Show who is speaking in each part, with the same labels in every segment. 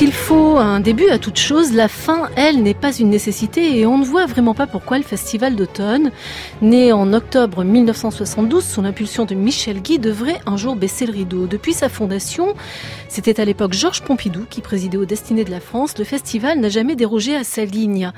Speaker 1: S'il faut un début à toute chose, la fin, elle, n'est pas une nécessité et on ne voit vraiment pas pourquoi le Festival d'automne, né en octobre 1972 sous l'impulsion de Michel Guy, devrait un jour baisser le rideau. Depuis sa fondation, c'était à l'époque Georges Pompidou qui présidait aux destinées de la France, le festival n'a jamais dérogé à sa ligne.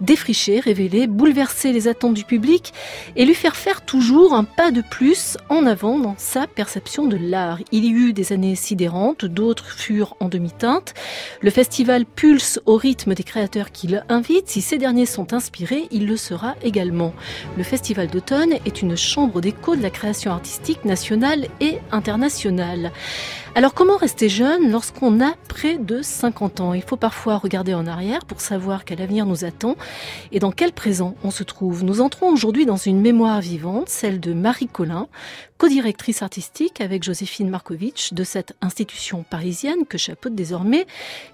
Speaker 1: Défricher, révéler, bouleverser les attentes du public et lui faire faire toujours un pas de plus en avant dans sa perception de l'art. Il y eut des années sidérantes, d'autres furent en demi-teinte. Le festival pulse au rythme des créateurs qu'il invite. Si ces derniers sont inspirés, il le sera également. Le festival d'automne est une chambre d'écho de la création artistique nationale et internationale. Alors comment rester jeune lorsqu'on a près de 50 ans? Il faut parfois regarder en arrière pour savoir quel avenir nous attend et dans quel présent on se trouve. Nous entrons aujourd'hui dans une mémoire vivante, celle de Marie Collin, co-directrice artistique avec Joséphine Markovitch de cette institution parisienne que chapeaute désormais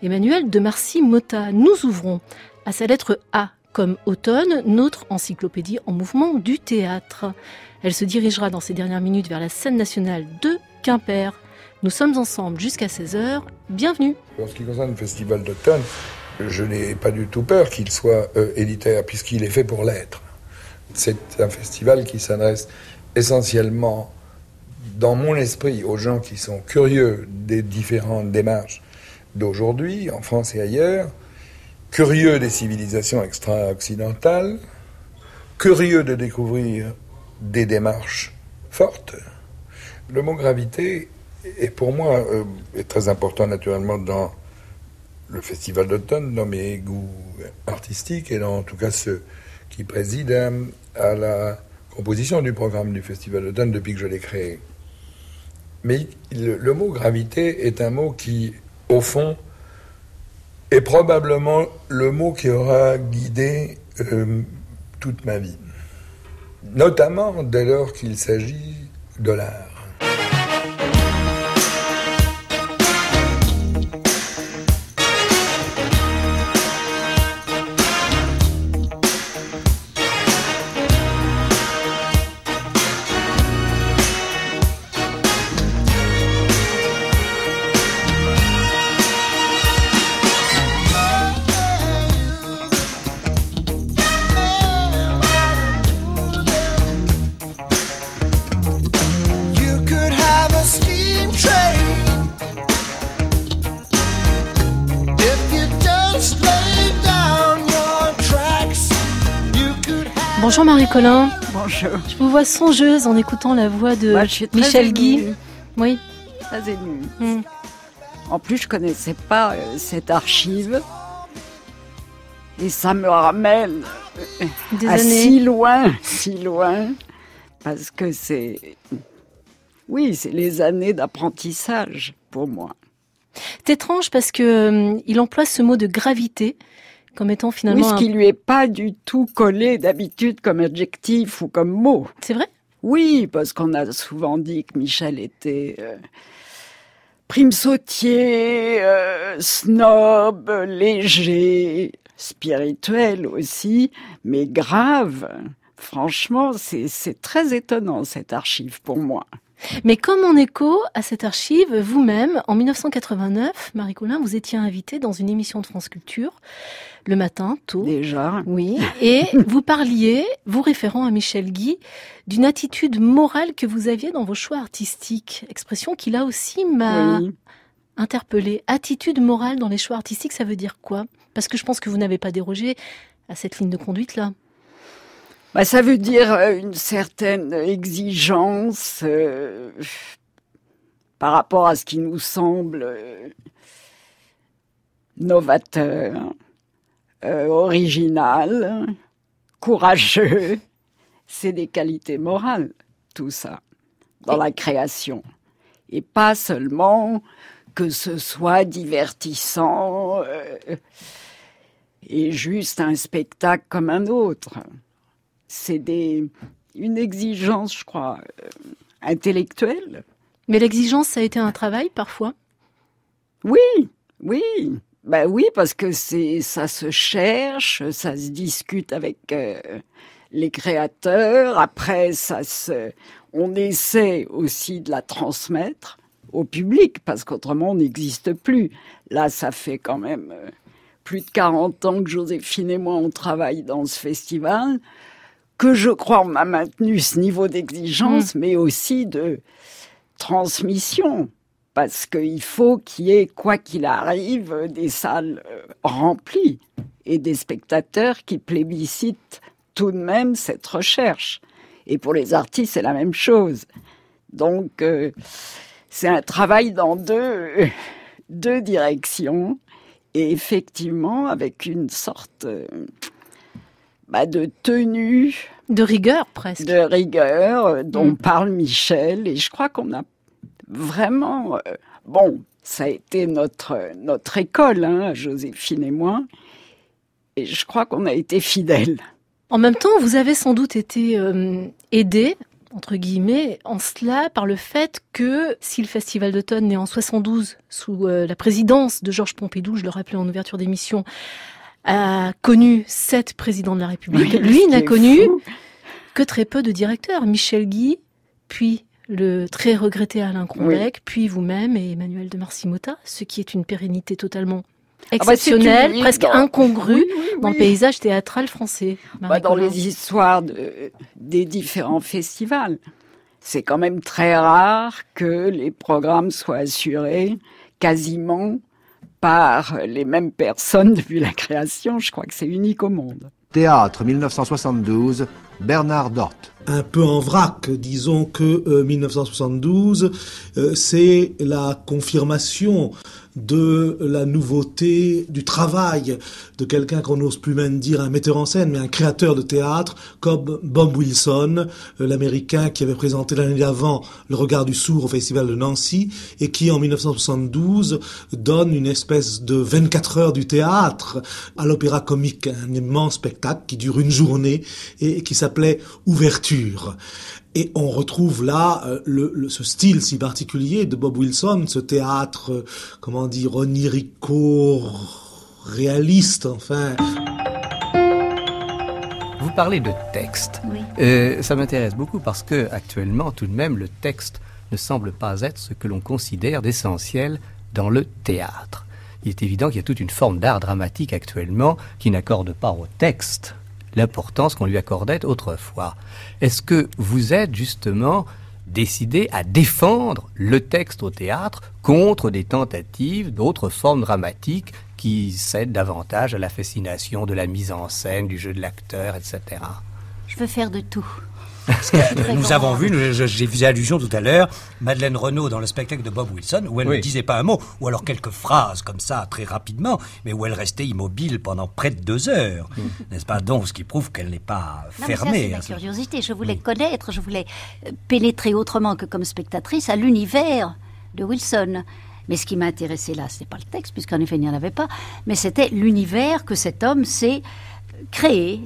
Speaker 1: Emmanuel de Marcy-Motta. Nous ouvrons à sa lettre A comme automne, notre encyclopédie en mouvement du théâtre. Elle se dirigera dans ces dernières minutes vers la scène nationale de Quimper nous sommes ensemble jusqu'à 16h. Bienvenue.
Speaker 2: En ce qui concerne le festival d'automne, je n'ai pas du tout peur qu'il soit euh, élitaire, puisqu'il est fait pour l'être. C'est un festival qui s'adresse essentiellement, dans mon esprit, aux gens qui sont curieux des différentes démarches d'aujourd'hui, en France et ailleurs, curieux des civilisations extra-occidentales, curieux de découvrir des démarches fortes. Le mot gravité et pour moi, euh, est très important naturellement dans le festival d'automne, dans mes goûts artistiques et dans en tout cas ceux qui président à la composition du programme du festival d'automne depuis que je l'ai créé. Mais le, mot gravité est un mot qui, au fond, est probablement le mot qui aura guidé euh, toute ma vie. Notamment dès lors qu'il s'agit de l'art.
Speaker 1: Bonjour Marie-Colin.
Speaker 3: Bonjour.
Speaker 1: Je vous vois songeuse en écoutant la voix de Michel Guy.
Speaker 3: Oui. Très émue. Hmm. En plus, je connaissais pas euh, cette archive. Et ça me ramène euh, Des à si loin, si loin. Parce que c'est. Oui, c'est les années d'apprentissage pour moi.
Speaker 1: C'est étrange parce que euh, il emploie ce mot de gravité comme étant finalement.
Speaker 3: Oui, ce qui lui est pas du tout collé d'habitude comme adjectif ou comme mot.
Speaker 1: C'est vrai?
Speaker 3: Oui, parce qu'on a souvent dit que Michel était euh, prime sautier, euh, snob, léger, spirituel aussi, mais grave. Franchement, c'est très étonnant cette archive pour moi.
Speaker 1: Mais comme en écho à cette archive, vous-même, en 1989, Marie Colin, vous étiez invitée dans une émission de France Culture le matin, tôt.
Speaker 3: Déjà.
Speaker 1: Oui. Et vous parliez, vous référant à Michel Guy, d'une attitude morale que vous aviez dans vos choix artistiques. Expression qui là aussi m'a interpellée. Attitude morale dans les choix artistiques, ça veut dire quoi? Parce que je pense que vous n'avez pas dérogé à cette ligne de conduite-là.
Speaker 3: Bah, ça veut dire euh, une certaine exigence euh, par rapport à ce qui nous semble euh, novateur, original, courageux. C'est des qualités morales, tout ça, dans la création. Et pas seulement que ce soit divertissant et juste un spectacle comme un autre. C'est des une exigence, je crois, euh, intellectuelle.
Speaker 1: Mais l'exigence, ça a été un travail parfois?
Speaker 3: Oui, oui, ben oui, parce que c'est ça se cherche, ça se discute avec euh, les créateurs. Après, ça se, on essaie aussi de la transmettre au public parce qu'autrement on n'existe plus. Là, ça fait quand même euh, plus de 40 ans que Joséphine et moi on travaille dans ce festival, que je crois on a maintenu ce niveau d'exigence, mmh. mais aussi de transmission parce qu'il faut qu'il y ait, quoi qu'il arrive, des salles euh, remplies et des spectateurs qui plébiscitent tout de même cette recherche. Et pour les artistes, c'est la même chose. Donc, euh, c'est un travail dans deux, deux directions et effectivement avec une sorte euh, bah, de tenue.
Speaker 1: De rigueur presque.
Speaker 3: De rigueur dont mm. parle Michel et je crois qu'on a vraiment, euh, bon, ça a été notre, notre école, hein, Joséphine et moi, et je crois qu'on a été fidèles.
Speaker 1: En même temps, vous avez sans doute été euh, aidé entre guillemets, en cela par le fait que si le Festival d'automne né en 72 sous euh, la présidence de Georges Pompidou, je le rappelais en ouverture d'émission, a connu sept présidents de la République, lui n'a connu que très peu de directeurs. Michel Guy, puis le très regretté Alain Crombec, puis vous-même et Emmanuel de Marcimota, ce qui est une pérennité totalement ah bah, exceptionnelle, presque incongrue dans le paysage théâtral français.
Speaker 3: Bah, dans les histoires de, des différents festivals. C'est quand même très rare que les programmes soient assurés quasiment par les mêmes personnes depuis la création. Je crois que c'est unique au monde.
Speaker 4: Théâtre 1972, Bernard Dort.
Speaker 5: Un peu en vrac, disons que 1972, euh, euh, c'est la confirmation de la nouveauté, du travail de quelqu'un qu'on n'ose plus même dire un metteur en scène, mais un créateur de théâtre, comme Bob Wilson, euh, l'Américain qui avait présenté l'année d'avant Le Regard du Sourd au Festival de Nancy, et qui en 1972 donne une espèce de 24 heures du théâtre à l'opéra comique, un immense spectacle qui dure une journée et qui s'appelait Ouverture. Et on retrouve là euh, le, ce style si particulier de Bob Wilson, ce théâtre, euh, comment dire, onirico, réaliste, enfin.
Speaker 6: Vous parlez de texte. Oui. Euh, ça m'intéresse beaucoup parce que actuellement, tout de même, le texte ne semble pas être ce que l'on considère d'essentiel dans le théâtre. Il est évident qu'il y a toute une forme d'art dramatique actuellement qui n'accorde pas au texte l'importance qu'on lui accordait autrefois. Est-ce que vous êtes justement décidé à défendre le texte au théâtre contre des tentatives d'autres formes dramatiques qui cèdent davantage à la fascination de la mise en scène, du jeu de l'acteur, etc.
Speaker 7: Je veux faire de tout.
Speaker 8: Nous avons vu, j'ai fait allusion tout à l'heure, Madeleine Renaud dans le spectacle de Bob Wilson, où elle ne disait pas un mot, ou alors quelques phrases comme ça, très rapidement, mais où elle restait immobile pendant près de deux heures. Mm. N'est-ce pas donc ce qui prouve qu'elle n'est pas fermée
Speaker 7: C'est ma curiosité. Je voulais connaître, je voulais euh, pénétrer autrement que comme spectatrice à l'univers de Wilson. Mais ce qui m'a intéressé là, c'est pas le texte, puisqu'en effet il n'y en avait pas, mais c'était l'univers que cet homme s'est créé.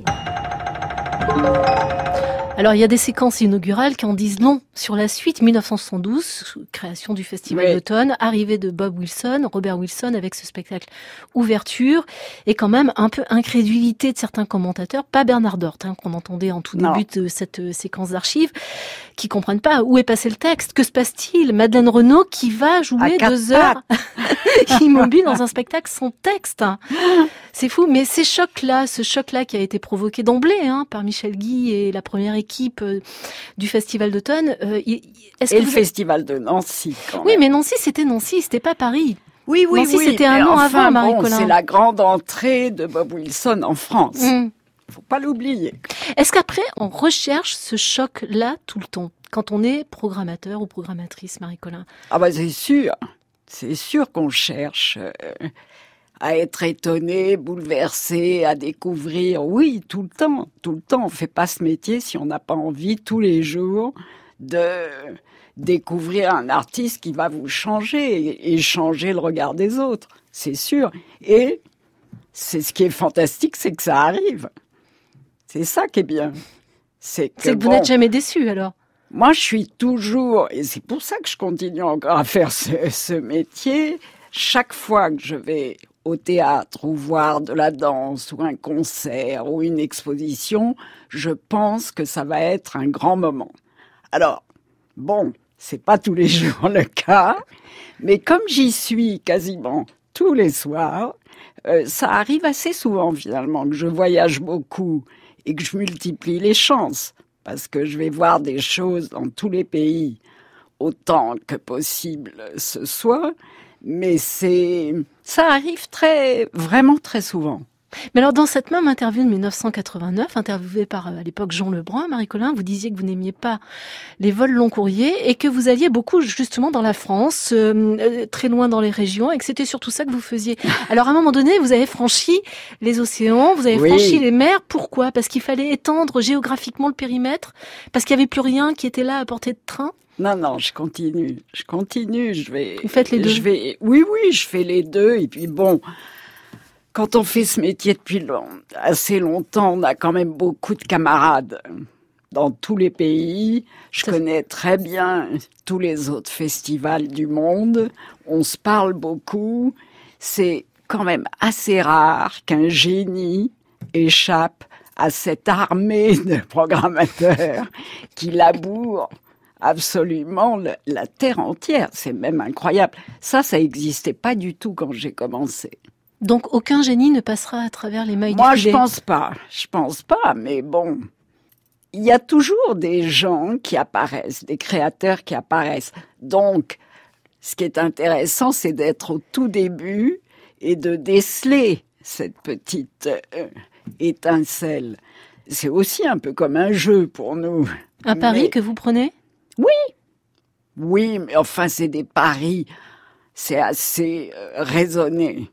Speaker 1: Alors il y a des séquences inaugurales qui en disent non sur la suite. 1972, création du Festival d'automne, arrivée de Bob Wilson, Robert Wilson avec ce spectacle Ouverture, et quand même un peu incrédulité de certains commentateurs, pas Bernard Dort hein, qu'on entendait en tout début de cette euh, séquence d'archives, qui comprennent pas où est passé le texte, que se passe-t-il? Madeleine Renaud qui va jouer deux heures immobile dans un spectacle sans texte. C'est fou, mais ces chocs-là, ce choc-là qui a été provoqué d'emblée hein, par Michel Guy et la première équipe euh, du Festival d'automne.
Speaker 3: Euh, est-ce Et le Festival de Nancy. Quand
Speaker 1: oui, mais Nancy, c'était Nancy, c'était pas Paris.
Speaker 3: Oui, oui,
Speaker 1: Nancy, c'était un an avant, Marie bon,
Speaker 3: C'est la grande entrée de Bob Wilson en France. Mm. Faut pas l'oublier.
Speaker 1: Est-ce qu'après, on recherche ce choc-là tout le temps quand on est programmateur ou programmatrice, Marie-Colin?
Speaker 3: Ah bah c'est sûr, c'est sûr qu'on cherche. Euh, à être étonné, bouleversé, à découvrir. Oui, tout le temps, tout le temps. On fait pas ce métier si on n'a pas envie tous les jours de découvrir un artiste qui va vous changer et changer le regard des autres. C'est sûr. Et c'est ce qui est fantastique, c'est que ça arrive. C'est ça qui est bien. C'est
Speaker 1: que, vous n'êtes jamais déçu alors?
Speaker 3: Moi, je suis toujours, et c'est pour ça que je continue encore à faire ce, ce métier, chaque fois que je vais au théâtre ou voir de la danse ou un concert ou une exposition, je pense que ça va être un grand moment. Alors, bon, c'est pas tous les jours le cas, mais comme j'y suis quasiment tous les soirs, euh, ça arrive assez souvent finalement que je voyage beaucoup et que je multiplie les chances parce que je vais voir des choses dans tous les pays autant que possible ce soit, mais c'est ça arrive très vraiment très souvent.
Speaker 1: Mais alors, dans cette même interview de 1989, interviewée par euh, à l'époque Jean Lebrun, Marie-Colin, vous disiez que vous n'aimiez pas les vols long courriers et que vous alliez beaucoup justement dans la France, euh, euh, très loin dans les régions, et que c'était surtout ça que vous faisiez. Alors, à un moment donné, vous avez franchi les océans, vous avez franchi les mers. Pourquoi? Parce qu'il fallait étendre géographiquement le périmètre? Parce qu'il n'y avait plus rien qui était là à portée de train?
Speaker 3: Non, non, je continue, je continue, je vais.
Speaker 1: Vous faites les deux.
Speaker 3: Je vais, oui, oui, je fais les deux. Et puis bon, quand on fait ce métier depuis assez longtemps, on a quand même beaucoup de camarades dans tous les pays. Je connais très bien tous les autres festivals du monde. On se parle beaucoup. C'est quand même assez rare qu'un génie échappe à cette armée de programmateurs qui labourent absolument la terre entière. C'est même incroyable. Ça, ça n'existait pas du tout quand j'ai commencé.
Speaker 1: Donc aucun génie ne passera à travers les mailles
Speaker 3: Moi,
Speaker 1: du
Speaker 3: filet. Moi, je pense pas. Je pense pas, mais bon. Il y a toujours des gens qui apparaissent, des créateurs qui apparaissent. Donc, ce qui est intéressant, c'est d'être au tout début et de déceler cette petite euh, étincelle. C'est aussi un peu comme un jeu pour nous.
Speaker 1: Un pari que vous prenez?
Speaker 3: Oui. Oui, mais enfin, c'est des paris. C'est assez euh, raisonné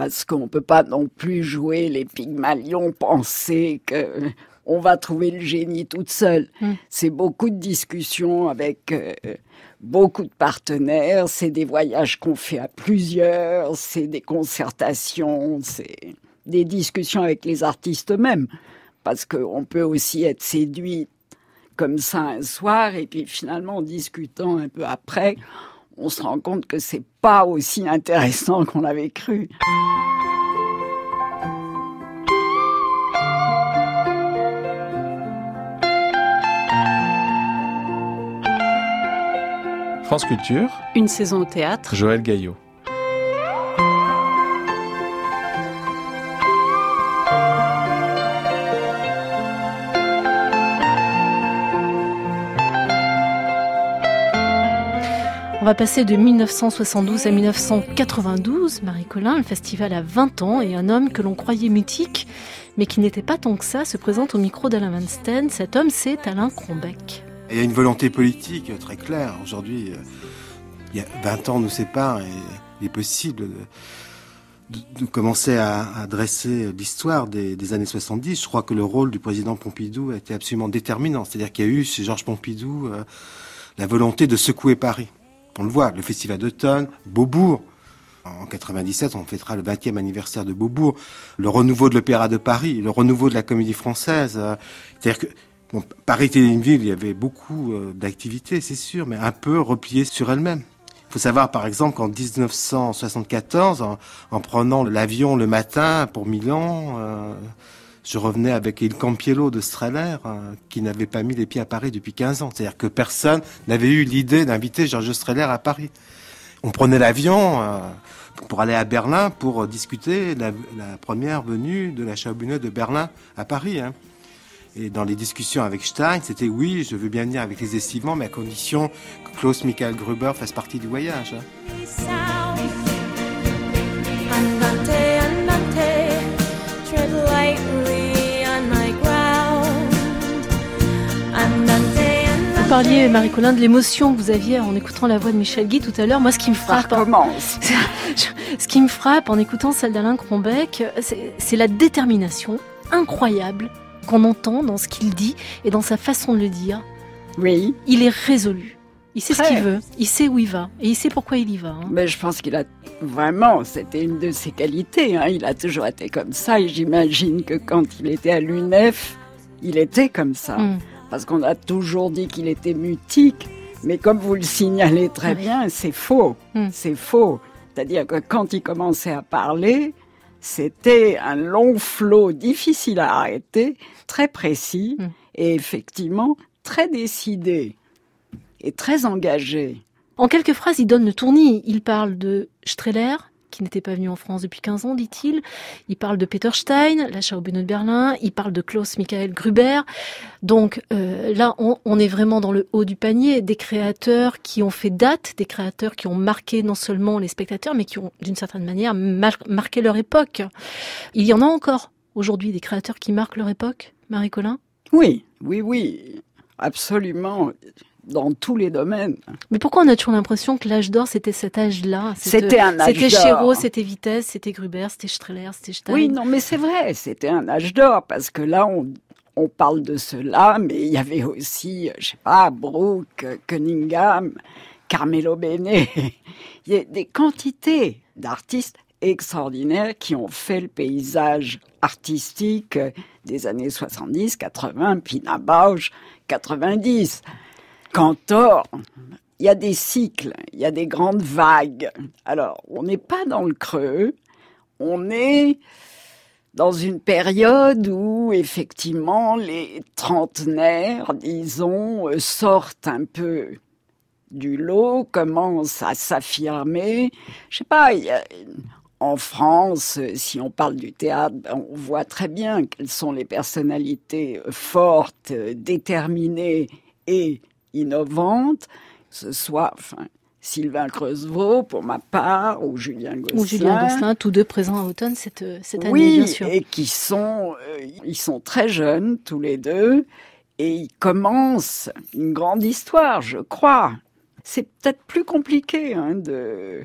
Speaker 3: parce qu'on peut pas non plus jouer les Pygmalions, penser que on va trouver le génie toute seule. Hmm. C'est beaucoup de discussions avec euh, beaucoup de partenaires, c'est des voyages qu'on fait à plusieurs, c'est des concertations, c'est des discussions avec les artistes eux-mêmes, parce qu'on peut aussi être séduit comme ça un soir et puis finalement en discutant un peu après, on se rend compte que c'est pas aussi intéressant qu'on l'avait cru.
Speaker 9: France Culture.
Speaker 1: Une saison au théâtre.
Speaker 9: Joël Gaillot.
Speaker 1: Va passer de 1972 à 1992. Marie-Colin, le festival a 20 ans et un homme que l'on croyait mythique, mais qui n'était pas tant que ça, se présente au micro d'Alain Van Steen. Cet homme, c'est Alain Crombeck.
Speaker 10: Il y a une volonté politique très claire. Aujourd'hui, euh, il y a 20 ans nous séparent et il est possible de, commencer à, dresser l'histoire des, années 70. Je crois que le rôle du président Pompidou a été absolument déterminant. C'est-à-dire qu'il y a eu chez Georges Pompidou euh, la volonté de secouer Paris. On le voit, le festival d'automne, Beaubourg. En 97, on fêtera le 20e anniversaire de Beaubourg, le renouveau de l'Opéra de Paris, le renouveau de la Comédie Française. C'est-à-dire que Paris était une ville, il y avait beaucoup euh, d'activités, c'est sûr, mais un peu repliée sur elle-même. Il faut savoir, par exemple, qu'en 1974, en, prenant l'avion le matin pour Milan, euh, je revenais avec Il Campiello de Strehler, euh, qui n'avait pas mis les pieds à Paris depuis 15 ans. C'est-à-dire que personne n'avait eu l'idée d'inviter Georges Strehler à Paris. On prenait l'avion euh, pour aller à Berlin pour discuter la, la première venue de la Chabuneux de Berlin à Paris. Hein. Et dans les discussions avec Stein, c'était oui, je veux bien venir avec les estivants, mais à condition que Klaus Michael Gruber fasse partie du voyage. Hein.
Speaker 1: Parliez, Marie-Colin, de l'émotion que vous aviez en écoutant la voix de Michel Guy tout à l'heure. Moi, ce qui me frappe. ce qui me frappe en écoutant celle d'Alain Crombeck, c'est la détermination incroyable qu'on entend dans ce qu'il dit et dans sa façon de le dire.
Speaker 3: Oui.
Speaker 1: Il est résolu. Il sait ce qu'il veut, il sait où il va et il sait pourquoi il y va. Hein.
Speaker 3: Mais je pense qu'il a vraiment, c'était une de ses qualités. Hein. Il a toujours été comme ça et j'imagine que quand il était à l'UNEF, Il était comme ça. Hmm. Parce qu'on a toujours dit qu'il était mutique. Mais comme vous le signalez très bien, c'est faux. Hmm. C'est faux. C'est-à-dire que quand il commençait à parler, c'était un long flot difficile à arrêter, très précis hmm. et effectivement très décidé et très engagé.
Speaker 1: En quelques phrases, il donne le tournis. Il parle de Streller, qui n'était pas venu en France depuis 15 ans, dit-il. Il parle de Peter Stein, la Schaubühne de Berlin. Il parle de Klaus Michael Gruber. Donc euh, là, on, est vraiment dans le haut du panier. Des créateurs qui ont fait date, des créateurs qui ont marqué non seulement les spectateurs, mais qui ont d'une certaine manière marqué leur époque. Il y en a encore aujourd'hui des créateurs qui marquent leur époque, Marie-Colin?
Speaker 3: Oui, oui, oui, absolument dans tous les domaines.
Speaker 1: Mais pourquoi on a toujours l'impression que l'âge d'or, c'était cet âge-là
Speaker 3: C'était un âge
Speaker 1: d'or. C'était Chéreau, c'était Vitesse, c'était Gruber, c'était Streller, c'était Stein.
Speaker 3: Oui, non, mais c'est vrai, c'était un âge d'or, parce que là, on, on parle de cela, mais il y avait aussi, je sais pas, Brooke, Cunningham, Carmelo Bene. il y a des quantités d'artistes extraordinaires qui ont fait le paysage artistique des années 70, 80, Pina Bausch, 90. Cantor, il y a des cycles, il y a des grandes vagues. Alors, on n'est pas dans le creux, on est dans une période où effectivement les trentenaires, disons, euh, sortent un peu du lot, commencent à s'affirmer. Je sais pas, en France, si on parle du théâtre, ben, on voit très bien quelles sont les personnalités fortes, déterminées et innovante, ce soit enfin, Sylvain Creusevaux pour ma part, ou Julien Gosselin.
Speaker 1: Ou Julien Gosselin, tous deux présents à Automne cette, cette année, bien sûr.
Speaker 3: et qui sont, euh, ils sont très jeunes, tous les deux, et ils commencent une grande histoire, je crois. C'est peut-être plus compliqué hein, de,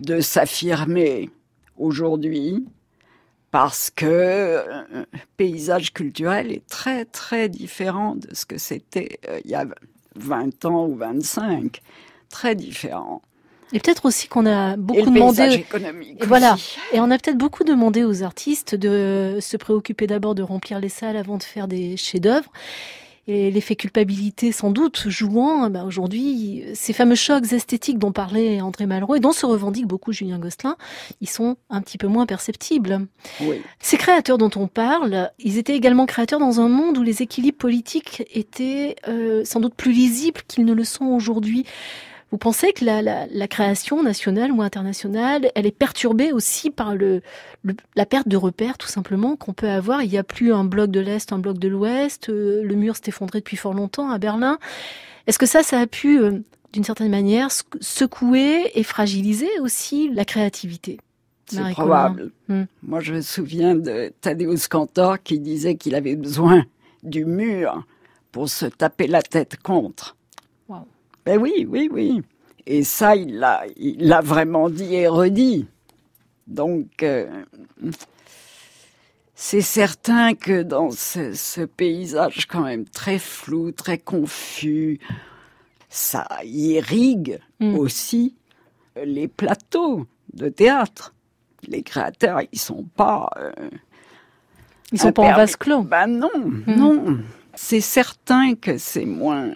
Speaker 3: de s'affirmer aujourd'hui, parce que le euh, paysage culturel est très très différent de ce que c'était euh, il y a 20 ans ou 25. Très différent.
Speaker 1: Et peut-être aussi qu'on a beaucoup et demandé.
Speaker 3: économique.
Speaker 1: voilà. Et on a peut-être beaucoup demandé aux artistes de se préoccuper d'abord de remplir les salles avant de faire des chefs-d'œuvre et l'effet culpabilité sans doute jouant bah aujourd'hui ces fameux chocs esthétiques dont parlait André Malraux et dont se revendique beaucoup Julien Gosselin, ils sont un petit peu moins perceptibles.
Speaker 3: Oui.
Speaker 1: Ces créateurs dont on parle, ils étaient également créateurs dans un monde où les équilibres politiques étaient euh, sans doute plus lisibles qu'ils ne le sont aujourd'hui. Vous pensez que la, la, la, création nationale ou internationale, elle est perturbée aussi par le, la perte de repères, tout simplement, qu'on peut avoir? Il n'y a plus un bloc de l'Est, un bloc de l'Ouest. Euh, le mur s'est effondré depuis fort longtemps à Berlin. Est-ce que ça, ça a pu, euh, d'une certaine manière, secouer et fragiliser aussi la créativité?
Speaker 3: C'est probable. Hmm. Moi, je me souviens de Tadeusz Kantor qui disait qu'il avait besoin du mur pour se taper la tête contre. Ben oui, oui, oui. Et ça, il l'a, il l'a vraiment dit et redit. Donc, euh, c'est certain que dans ce, paysage quand même très flou, très confus, ça irrigue mm. aussi les plateaux de théâtre. Les créateurs, ils sont pas. Euh,
Speaker 1: ils sont pas en vase clos.
Speaker 3: Ben non, mm. non. C'est certain que c'est moins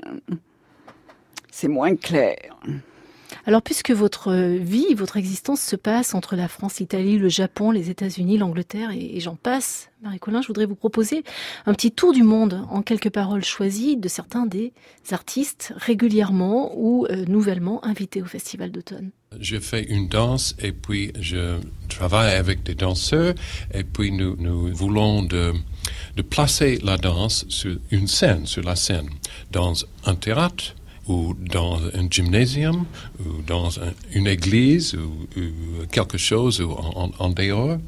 Speaker 3: c'est moins clair.
Speaker 1: Alors, puisque votre vie, votre existence se passe entre la France, l'Italie, le Japon, les États-Unis, l'Angleterre et, j'en passe, Marie-Colin, je voudrais vous proposer un petit tour du monde en quelques paroles choisies de certains des artistes régulièrement ou euh, nouvellement invités au Festival d'automne.
Speaker 9: Je fais une danse et puis je travaille avec des danseurs et puis nous, nous voulons de, de placer la danse sur une scène, sur la scène, dans un théâtre ou dans un gymnasium, ou dans une église, ou, quelque chose ou en, dehors.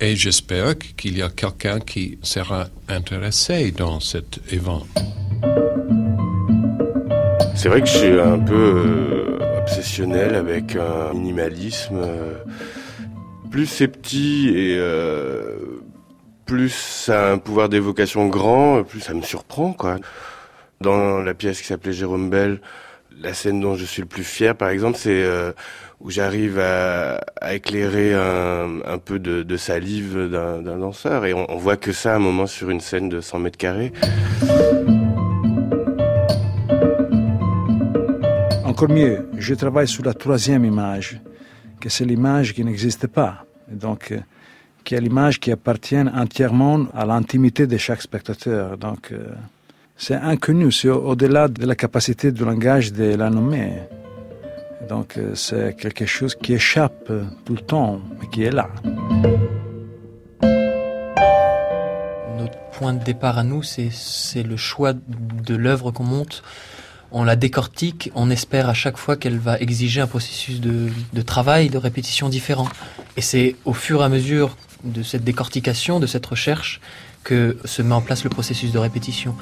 Speaker 9: Et j'espère qu'il y a quelqu'un qui sera intéressé dans cet événement.
Speaker 11: C'est vrai que je suis un peu euh, obsessionnel avec un minimalisme. Euh, plus c'est petit et euh, plus ça a un pouvoir d'évocation grand, plus ça me surprend, quoi. Dans la pièce qui s'appelait Jérôme Bell, la scène dont je suis le plus fier, par exemple, c'est où j'arrive à, éclairer un, peu de, salive d'un danseur. Et on, on, voit que ça à un moment sur une scène de 100 mètres carrés.
Speaker 12: Encore mieux, je travaille sur la troisième image, que c'est l'image qui n'existe pas. Donc, euh, qui est l'image qui appartient entièrement à l'intimité de chaque spectateur. Donc, euh, c'est inconnu, c'est au-delà de la capacité du langage de la nommer. Donc euh, c'est quelque chose qui échappe tout le temps, mais qui est là.
Speaker 13: Notre point de départ à nous, c'est le choix de l'œuvre qu'on monte. On la décortique, on espère à chaque fois qu'elle va exiger un processus de, de travail, de répétition différent. Et c'est au fur et à mesure de cette décortication, de cette recherche, que se met en place le processus de répétition.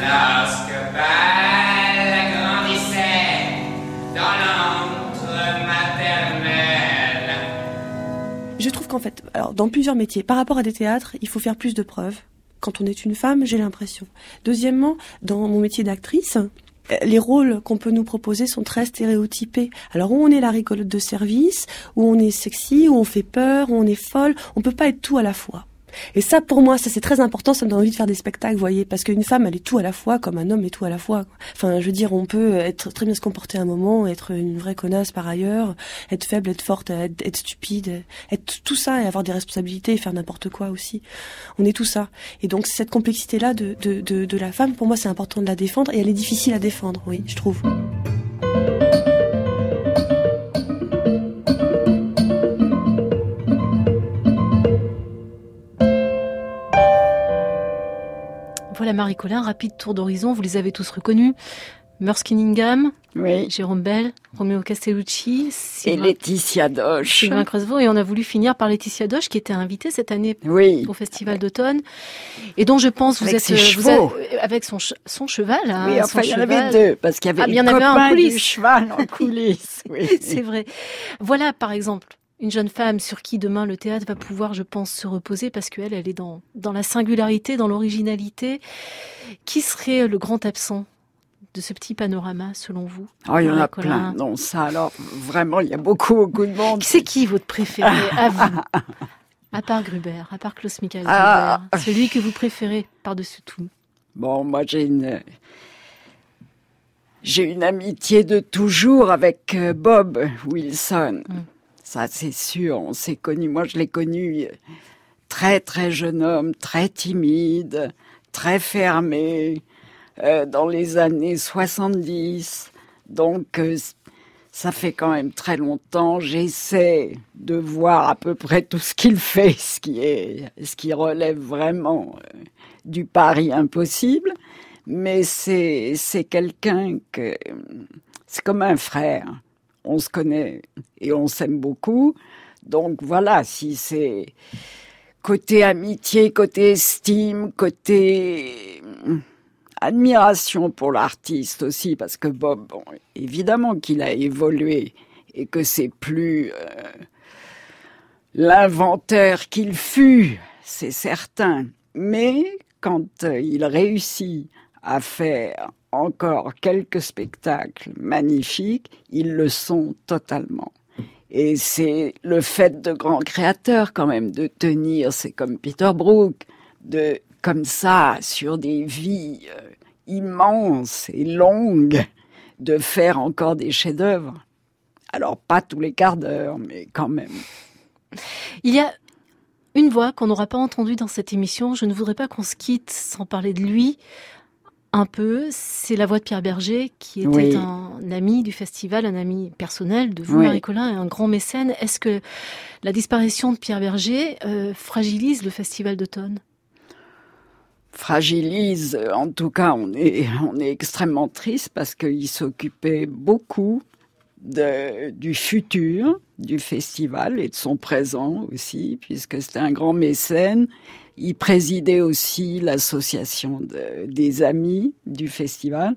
Speaker 13: Lorsque
Speaker 14: Je trouve qu'en fait, alors dans plusieurs métiers, par rapport à des théâtres, il faut faire plus de preuves. Quand on est une femme, j'ai l'impression. Deuxièmement, dans mon métier d'actrice, les rôles qu'on peut nous proposer sont très stéréotypés. Alors où on est la rigolote de service, où on est sexy, où on fait peur, où on est folle, on peut pas être tout à la fois. Et ça, pour moi, ça c'est très important. Ça me donne envie de faire des spectacles, vous voyez, parce qu'une femme, elle est tout à la fois, comme un homme est tout à la fois. Enfin, je veux dire, on peut être très bien se comporter un moment, être une vraie connasse par ailleurs, être faible, être forte, être, stupide, être tout ça et avoir des responsabilités et faire n'importe quoi aussi. On est tout ça. Et donc cette complexité-là de, de, de la femme, pour moi, c'est important de la défendre et elle est difficile à défendre, oui, je trouve.
Speaker 1: Marie Colin, rapide tour d'horizon, vous les avez tous reconnus. Merce Cunningham, Jérôme Bell, Romeo Castellucci,
Speaker 3: et Laetitia Doche.
Speaker 1: Sylvain et on a voulu finir par Laetitia Doche qui était invitée cette année au Festival d'automne et dont je pense vous êtes, vous êtes, avec son, son cheval.
Speaker 3: Hein, oui, enfin il y en avait deux parce qu'il y avait, ah, il y en avait un en coulisses. cheval en coulisses. Oui.
Speaker 1: C'est vrai. Voilà par exemple une jeune femme sur qui demain le théâtre va pouvoir, je pense, se reposer parce qu'elle, elle est dans, dans la singularité, dans l'originalité. Qui serait le grand absent de ce petit panorama, selon vous?
Speaker 3: Oh, il y en a plein. Non, ça, alors, vraiment, il y a beaucoup, beaucoup de monde.
Speaker 1: C'est qui votre préféré, à vous À part Gruber, à part Klaus Michael ah. Gruber, celui que vous préférez par-dessus tout.
Speaker 3: Bon, moi, j'ai une... J'ai une amitié de toujours avec euh, Bob Wilson. Mm. Ça, c'est sûr, on s'est connu. Moi, je l'ai connu très, très jeune homme, très timide, très fermé, euh, dans les années 70. Donc, euh, ça fait quand même très longtemps. J'essaie de voir à peu près tout ce qu'il fait, ce qui est, ce qui relève vraiment euh, du pari impossible. Mais c'est quelqu'un que, c'est comme un frère on se connaît et on s'aime beaucoup. Donc voilà, si c'est côté amitié, côté estime, côté hum, admiration pour l'artiste aussi, parce que Bob, évidemment qu'il a évolué et que c'est plus euh, l'inventeur qu'il fut, c'est certain. Mais quand euh, il réussit à faire encore quelques spectacles magnifiques, ils le sont totalement. Et c'est le fait de grands créateurs quand même de tenir, c'est comme Peter Brook, de comme ça sur des vies euh, immenses et longues, de faire encore des chefs-d'œuvre. Alors pas tous les quarts d'heure, mais quand même.
Speaker 1: Il y a une voix qu'on n'aura pas entendue dans cette émission. Je ne voudrais pas qu'on se quitte sans parler de lui un peu, c'est la voix de Pierre Berger, qui était un ami du festival, un ami personnel de vous, Marie-Colin, et un grand mécène. Est-ce que la disparition de Pierre Berger euh, fragilise le festival d'automne?
Speaker 3: Fragilise, en tout cas, on est, on est extrêmement triste parce qu'il s'occupait beaucoup de, du futur du festival et de son présent aussi, puisque c'était un grand mécène. Il présidait aussi l'association des amis du festival.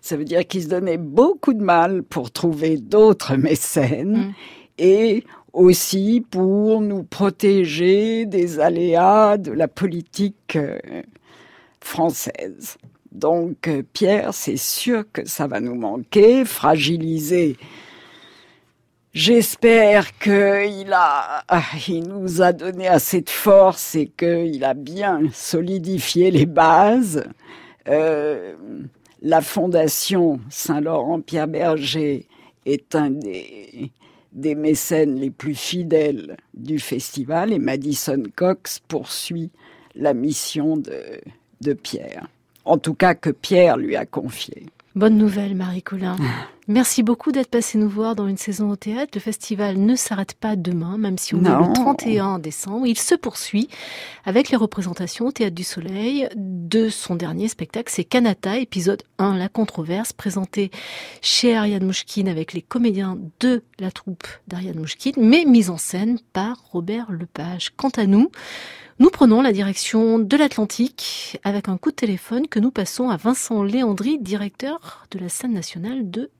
Speaker 3: Ça veut dire qu'il se donnait beaucoup de mal pour trouver d'autres mécènes mm. et aussi pour nous protéger des aléas de la politique euh, française. Donc Pierre, c'est sûr que ça va nous manquer, fragilisé. J'espère qu'il a, il nous a donné assez de force et qu'il a bien solidifié les bases. Euh, la fondation Saint-Laurent-Pierre Berger est un des, des mécènes les plus fidèles du festival et Madison Cox poursuit la mission de, de Pierre. En tout cas que Pierre lui a confié.
Speaker 1: Bonne nouvelle, Marie Colin. Merci beaucoup d'être passé nous voir dans une saison au théâtre. Le festival ne s'arrête pas demain, même si on est le 31 décembre. Il se poursuit avec les représentations au Théâtre du Soleil de son dernier spectacle, c'est Kanata, épisode 1, La controverse, présenté chez Ariane Mouchkine avec les comédiens de la troupe d'Ariane Mouchkine, mais mise en scène par Robert Lepage. Quant à nous, nous prenons la direction de l'Atlantique avec un coup de téléphone que nous passons à Vincent Léandry, directeur de la scène nationale de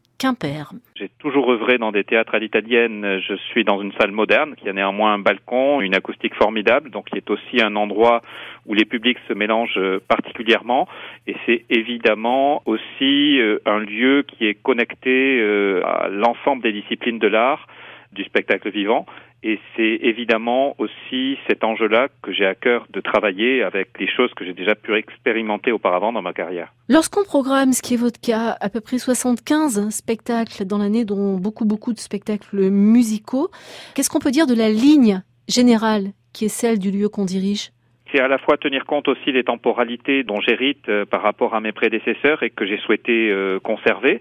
Speaker 15: J'ai toujours œuvré dans des théâtres à l'italienne. Je suis dans une salle moderne qui a néanmoins un balcon, une acoustique formidable, donc qui est aussi un endroit où les publics se mélangent particulièrement. Et c'est évidemment aussi euh, un lieu qui est connecté euh, à l'ensemble des disciplines de l'art du spectacle vivant et c'est évidemment aussi cet enjeu-là que j'ai à cœur de travailler avec les choses que j'ai déjà pu expérimenter auparavant dans ma carrière.
Speaker 1: Lorsqu'on programme, ce qui est votre cas, à peu près 75 spectacles dans l'année, dont beaucoup, beaucoup de spectacles musicaux, qu'est-ce qu'on peut dire de la ligne générale qui est celle du lieu qu'on dirige?
Speaker 15: C'est à la fois tenir compte aussi des temporalités dont j'hérite euh, par rapport à mes prédécesseurs et que j'ai souhaité euh, conserver.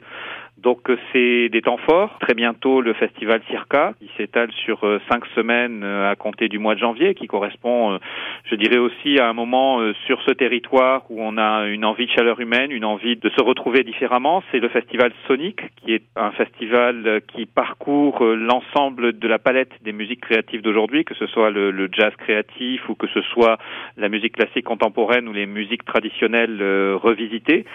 Speaker 15: Donc euh, c'est des temps forts. Très bientôt le festival Circa, qui s'étale sur euh, cinq semaines euh, à compter du mois de janvier, qui correspond, je dirais aussi, à un moment sur ce territoire où on a une envie de chaleur humaine, une envie de se retrouver différemment. C'est le festival Sonic, qui est un festival qui parcourt l'ensemble de la palette des musiques créatives d'aujourd'hui, que ce soit le, le, jazz créatif ou que ce soit la musique classique contemporaine ou les musiques traditionnelles revisitées.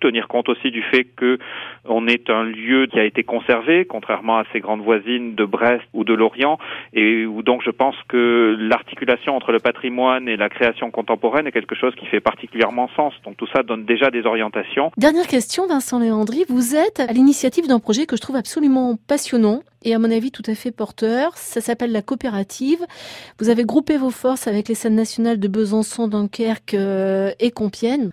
Speaker 15: Tenir compte aussi du fait que on est un lieu qui a été conservé, contrairement à ses grandes voisines de Brest ou de Lorient, et où donc je pense que l'articulation entre le patrimoine et la création contemporaine est quelque chose qui fait particulièrement sens. Donc tout ça donne déjà des orientations.
Speaker 1: Dernière question, Vincent Léandry. Vous êtes à l'initiative d'un projet que je trouve absolument passionnant et à mon avis tout à fait porteur. Ça s'appelle la coopérative. Vous avez groupé vos forces avec les scènes nationales de Besançon, Dunkerque euh, et Compiègne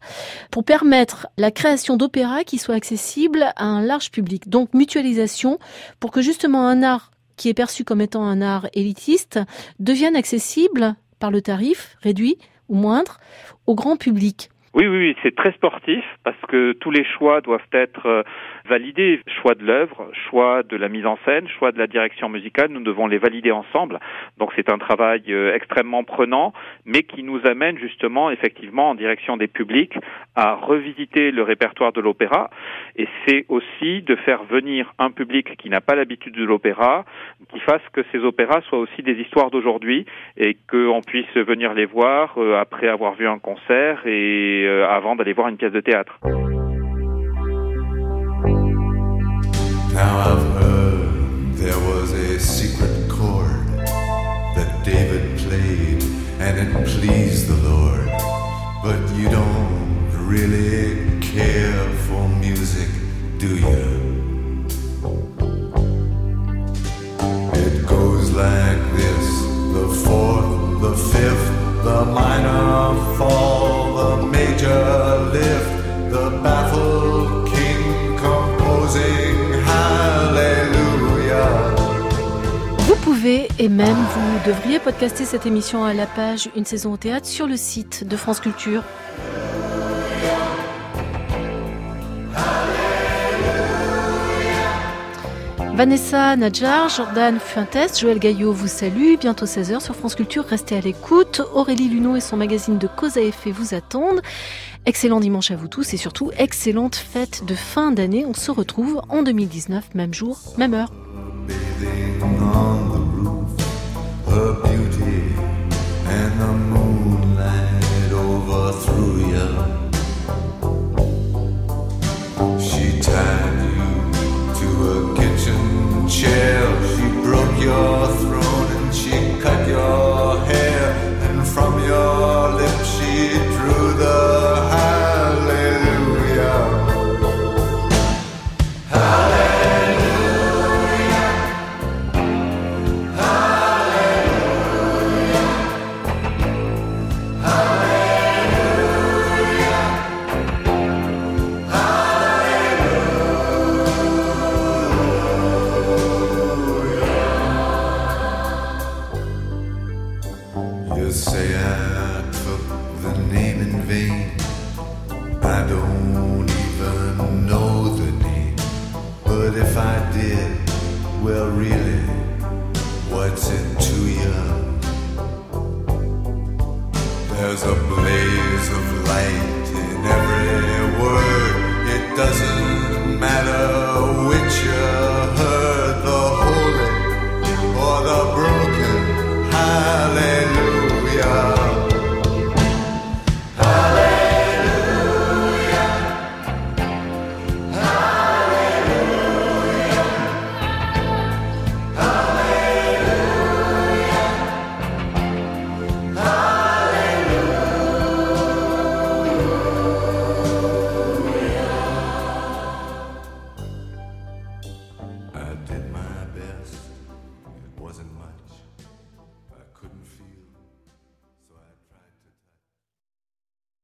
Speaker 1: pour permettre la création d'opéras qui soient accessibles à un large public. Donc mutualisation pour que justement un art qui est perçu comme étant un art élitiste devienne accessible par le tarif réduit ou moindre au grand public.
Speaker 15: Oui, oui, oui c'est très sportif parce que tous les choix doivent être euh, validés. Choix de l'œuvre, choix de la mise en scène, choix de la direction musicale, nous devons les valider ensemble. Donc c'est un travail euh, extrêmement prenant, mais qui nous amène justement effectivement en direction des publics à revisiter le répertoire de l'opéra. Et c'est aussi de faire venir un public qui n'a pas l'habitude de l'opéra, qui fasse que ces opéras soient aussi des histoires d'aujourd'hui et qu'on puisse venir les voir euh, après avoir vu un concert et euh, avant d'aller voir une pièce de théâtre. Now I've heard there was a secret chord that David played and it pleased the Lord. But you don't really care for music, do you?
Speaker 1: Vous devriez podcaster cette émission à la page Une saison au théâtre sur le site de France Culture. Vanessa Nadjar, Jordan Fuentes, Joël Gaillot vous salue. Bientôt 16h sur France Culture. Restez à l'écoute. Aurélie Luneau et son magazine de cause à effet vous attendent. Excellent dimanche à vous tous et surtout excellente fête de fin d'année. On se retrouve en 2019, même jour, même heure. her beauty and the moonlight overthrew you. I don't even know the name.
Speaker 16: But if I did, well, really, what's it to you? There's a blaze of light in every word. It doesn't matter.